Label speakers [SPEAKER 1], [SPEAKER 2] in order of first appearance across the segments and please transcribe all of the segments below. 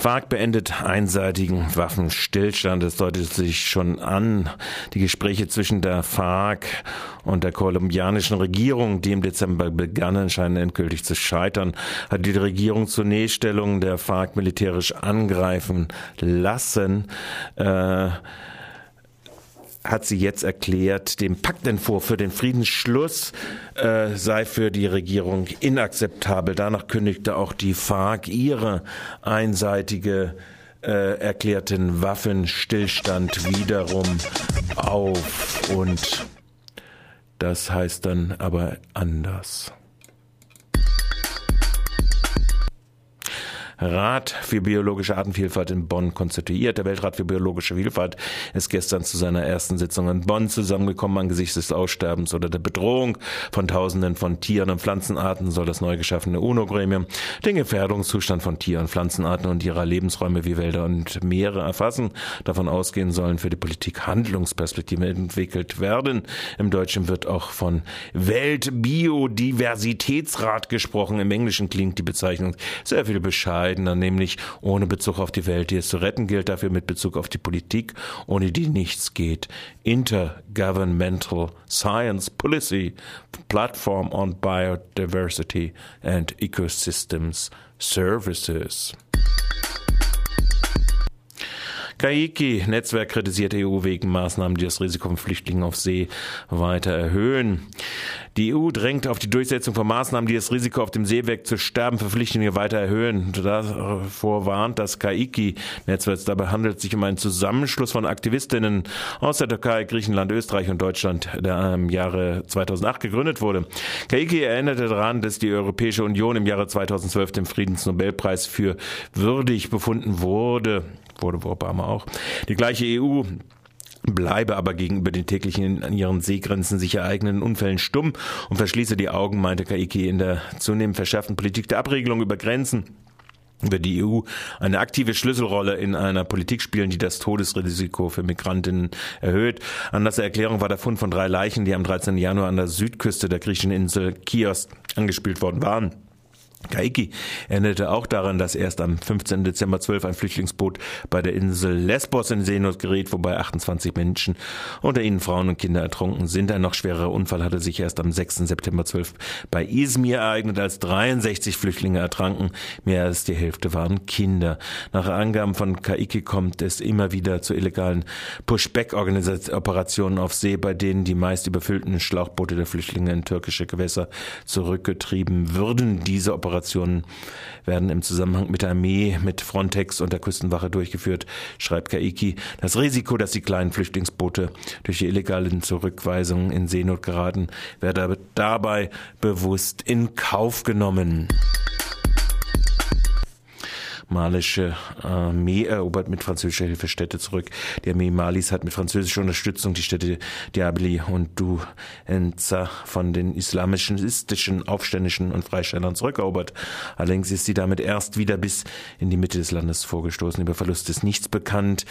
[SPEAKER 1] FARC beendet einseitigen Waffenstillstand. Es deutet sich schon an, die Gespräche zwischen der FARC und der kolumbianischen Regierung, die im Dezember begannen, scheinen endgültig zu scheitern. Hat die Regierung zunächst Stellung der FARC militärisch angreifen lassen. Äh, hat sie jetzt erklärt, dem Paktentwurf für den Friedensschluss äh, sei für die Regierung inakzeptabel. Danach kündigte auch die FARC ihre einseitige äh, erklärten Waffenstillstand wiederum auf. Und das heißt dann aber anders. Rat für biologische Artenvielfalt in Bonn konstituiert. Der Weltrat für biologische Vielfalt ist gestern zu seiner ersten Sitzung in Bonn zusammengekommen. Angesichts des Aussterbens oder der Bedrohung von Tausenden von Tieren und Pflanzenarten soll das neu geschaffene UNO-Gremium den Gefährdungszustand von Tier- und Pflanzenarten und ihrer Lebensräume wie Wälder und Meere erfassen. Davon ausgehen sollen für die Politik Handlungsperspektiven entwickelt werden. Im Deutschen wird auch von Weltbiodiversitätsrat gesprochen. Im Englischen klingt die Bezeichnung sehr viel bescheidener bescheidener, nämlich ohne Bezug auf die Welt, die es zu retten gilt, dafür mit Bezug auf die Politik, ohne die nichts geht. Intergovernmental Science Policy Platform on Biodiversity and Ecosystems Services. Kaiki, Netzwerk kritisiert EU wegen Maßnahmen, die das Risiko von Flüchtlingen auf See weiter erhöhen. Die EU drängt auf die Durchsetzung von Maßnahmen, die das Risiko auf dem Seeweg zu sterben für Flüchtlinge weiter erhöhen. Davor warnt das Kaiki-Netzwerk. Dabei handelt es sich um einen Zusammenschluss von Aktivistinnen aus der Türkei, Griechenland, Österreich und Deutschland, der im Jahre 2008 gegründet wurde. Kaiki erinnerte daran, dass die Europäische Union im Jahre 2012 den Friedensnobelpreis für würdig befunden wurde wurde Obama auch. Die gleiche EU bleibe aber gegenüber den täglichen an ihren Seegrenzen sich ereignenden Unfällen stumm und verschließe die Augen, meinte Kaiki in der zunehmend verschärften Politik der Abregelung über Grenzen über die EU eine aktive Schlüsselrolle in einer Politik spielen, die das Todesrisiko für Migrantinnen erhöht. Anders der Erklärung war der Fund von drei Leichen, die am 13. Januar an der Südküste der griechischen Insel Chios angespielt worden waren. Kaiki erinnerte auch daran, dass erst am 15. Dezember 12 ein Flüchtlingsboot bei der Insel Lesbos in Seenot gerät, wobei 28 Menschen, unter ihnen Frauen und Kinder, ertrunken sind. Ein noch schwerer Unfall hatte sich erst am 6. September 12 bei Izmir ereignet, als 63 Flüchtlinge ertranken. Mehr als die Hälfte waren Kinder. Nach Angaben von Kaiki kommt es immer wieder zu illegalen Pushback-Operationen auf See, bei denen die meist überfüllten Schlauchboote der Flüchtlinge in türkische Gewässer zurückgetrieben würden. Diese Operationen Operationen werden im Zusammenhang mit der Armee, mit Frontex und der Küstenwache durchgeführt, schreibt Kaiki. Das Risiko, dass die kleinen Flüchtlingsboote durch die illegalen Zurückweisungen in Seenot geraten, werde dabei bewusst in Kauf genommen malische Armee erobert mit französischer Hilfe Städte zurück. Die Armee Malis hat mit französischer Unterstützung die Städte Diabli und Douenza von den islamistischen Aufständischen und Freistellern zurückerobert. Allerdings ist sie damit erst wieder bis in die Mitte des Landes vorgestoßen. Über Verlust ist nichts bekannt.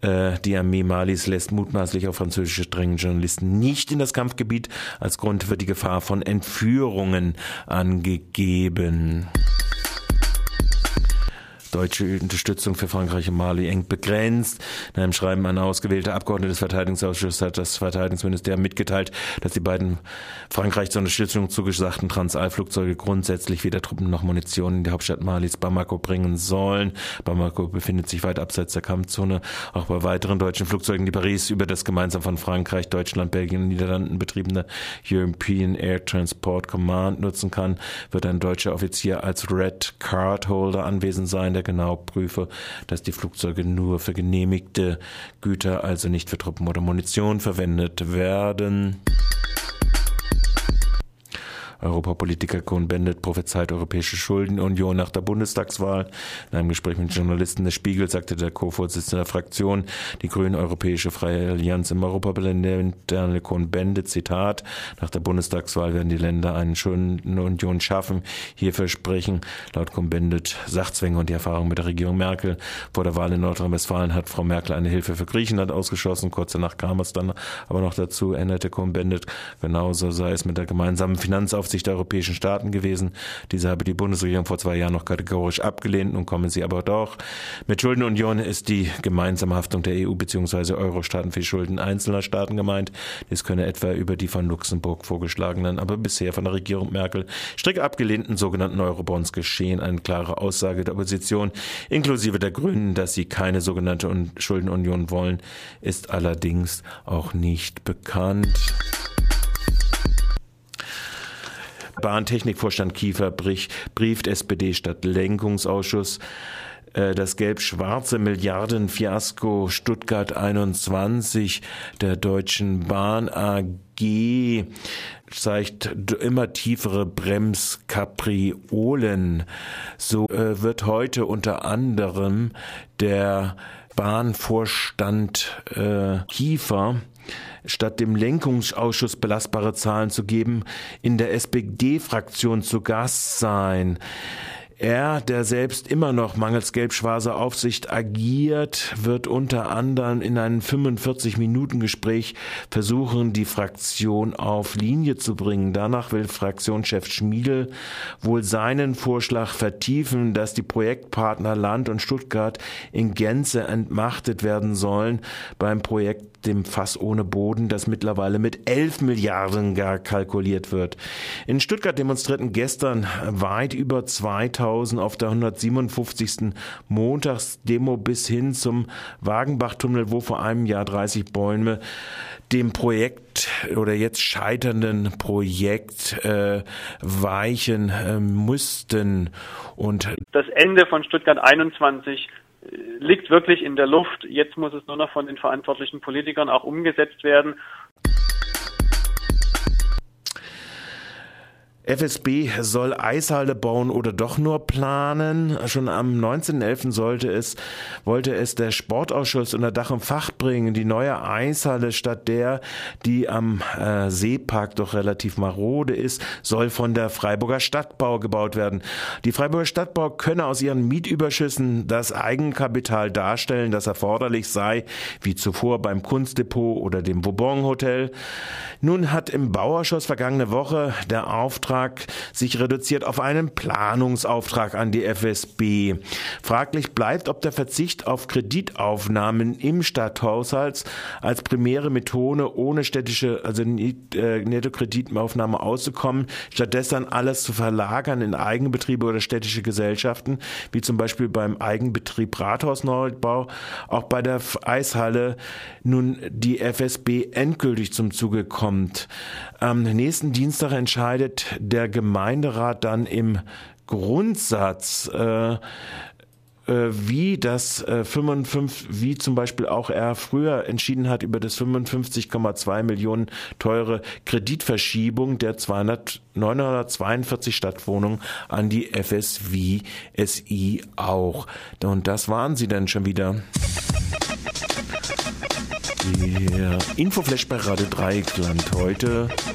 [SPEAKER 1] Äh, die Armee Malis lässt mutmaßlich auf französische strengen Journalisten nicht in das Kampfgebiet. Als Grund wird die Gefahr von Entführungen angegeben. Deutsche Unterstützung für Frankreich und Mali eng begrenzt. In einem Schreiben an ausgewählte Abgeordnete des Verteidigungsausschusses hat das Verteidigungsministerium mitgeteilt, dass die beiden Frankreich zur Unterstützung zugesagten Transalflugzeuge grundsätzlich weder Truppen noch Munition in die Hauptstadt Malis Bamako bringen sollen. Bamako befindet sich weit abseits der Kampfzone. Auch bei weiteren deutschen Flugzeugen, die Paris über das gemeinsam von Frankreich, Deutschland, Belgien und Niederlanden betriebene European Air Transport Command nutzen kann, wird ein deutscher Offizier als Red Card Holder anwesend sein der genau prüfe, dass die Flugzeuge nur für genehmigte Güter, also nicht für Truppen oder Munition verwendet werden. Europapolitiker Cohn-Bendit prophezeit europäische Schuldenunion nach der Bundestagswahl. In einem Gespräch mit Journalisten des Spiegel sagte der Co-Vorsitzende der Fraktion, die Grüne Europäische Freie Allianz im Europaparlament, Daniel Cohn-Bendit, Zitat, nach der Bundestagswahl werden die Länder eine Schuldenunion schaffen. Hierfür sprechen laut Cohn-Bendit Sachzwänge und die Erfahrung mit der Regierung Merkel. Vor der Wahl in Nordrhein-Westfalen hat Frau Merkel eine Hilfe für Griechenland ausgeschlossen. Kurz danach kam es dann aber noch dazu, änderte Cohn-Bendit. Genauso sei es mit der gemeinsamen Finanzaufsicht Aufsicht der europäischen Staaten gewesen. Diese habe die Bundesregierung vor zwei Jahren noch kategorisch abgelehnt. Nun kommen sie aber doch. Mit Schuldenunion ist die gemeinsame Haftung der EU bzw. Euro-Staaten für Schulden einzelner Staaten gemeint. Dies könne etwa über die von Luxemburg vorgeschlagenen, aber bisher von der Regierung Merkel strikt abgelehnten sogenannten Eurobonds geschehen. Eine klare Aussage der Opposition, inklusive der Grünen, dass sie keine sogenannte Schuldenunion wollen, ist allerdings auch nicht bekannt. Bahntechnikvorstand Kiefer brieft SPD statt Lenkungsausschuss äh, das gelb-schwarze Milliardenfiasko Stuttgart 21 der Deutschen Bahn AG zeigt immer tiefere Bremskapriolen. So äh, wird heute unter anderem der Bahnvorstand äh, Kiefer statt dem Lenkungsausschuss belastbare Zahlen zu geben, in der SPD-Fraktion zu Gast sein. Er, der selbst immer noch mangels gelb-schwarzer Aufsicht agiert, wird unter anderem in einem 45-Minuten-Gespräch versuchen, die Fraktion auf Linie zu bringen. Danach will Fraktionschef Schmiedel wohl seinen Vorschlag vertiefen, dass die Projektpartner Land und Stuttgart in Gänze entmachtet werden sollen beim Projekt dem Fass ohne Boden, das mittlerweile mit 11 Milliarden gar kalkuliert wird. In Stuttgart demonstrierten gestern weit über 2000 auf der 157. Montagsdemo bis hin zum Wagenbachtunnel, wo vor einem Jahr 30 Bäume dem Projekt oder jetzt scheiternden Projekt äh, weichen äh, mussten.
[SPEAKER 2] Und das Ende von Stuttgart 21 liegt wirklich in der Luft. Jetzt muss es nur noch von den verantwortlichen Politikern auch umgesetzt werden.
[SPEAKER 1] FSB soll Eishalle bauen oder doch nur planen. Schon am 19.11. sollte es, wollte es der Sportausschuss unter Dach und Fach bringen. Die neue Eishalle statt der, die am äh, Seepark doch relativ marode ist, soll von der Freiburger Stadtbau gebaut werden. Die Freiburger Stadtbau könne aus ihren Mietüberschüssen das Eigenkapital darstellen, das erforderlich sei, wie zuvor beim Kunstdepot oder dem Vauban Hotel. Nun hat im Bauausschuss vergangene Woche der Auftrag Auftrag sich reduziert auf einen Planungsauftrag an die FSB. Fraglich bleibt, ob der Verzicht auf Kreditaufnahmen im Stadthaushalt als primäre Methode ohne städtische, also äh, Nettokreditaufnahme auszukommen, stattdessen alles zu verlagern in Eigenbetriebe oder städtische Gesellschaften, wie zum Beispiel beim Eigenbetrieb Rathausneubau, auch bei der Eishalle nun die FSB endgültig zum Zuge kommt. Am nächsten Dienstag entscheidet der Gemeinderat dann im Grundsatz äh, äh wie das äh, 55, wie zum Beispiel auch er früher entschieden hat über das 55,2 Millionen teure Kreditverschiebung der 200, 942 Stadtwohnungen an die FSV SI auch. Und das waren sie dann schon wieder. Der Infoflash bei Radio Dreieckland heute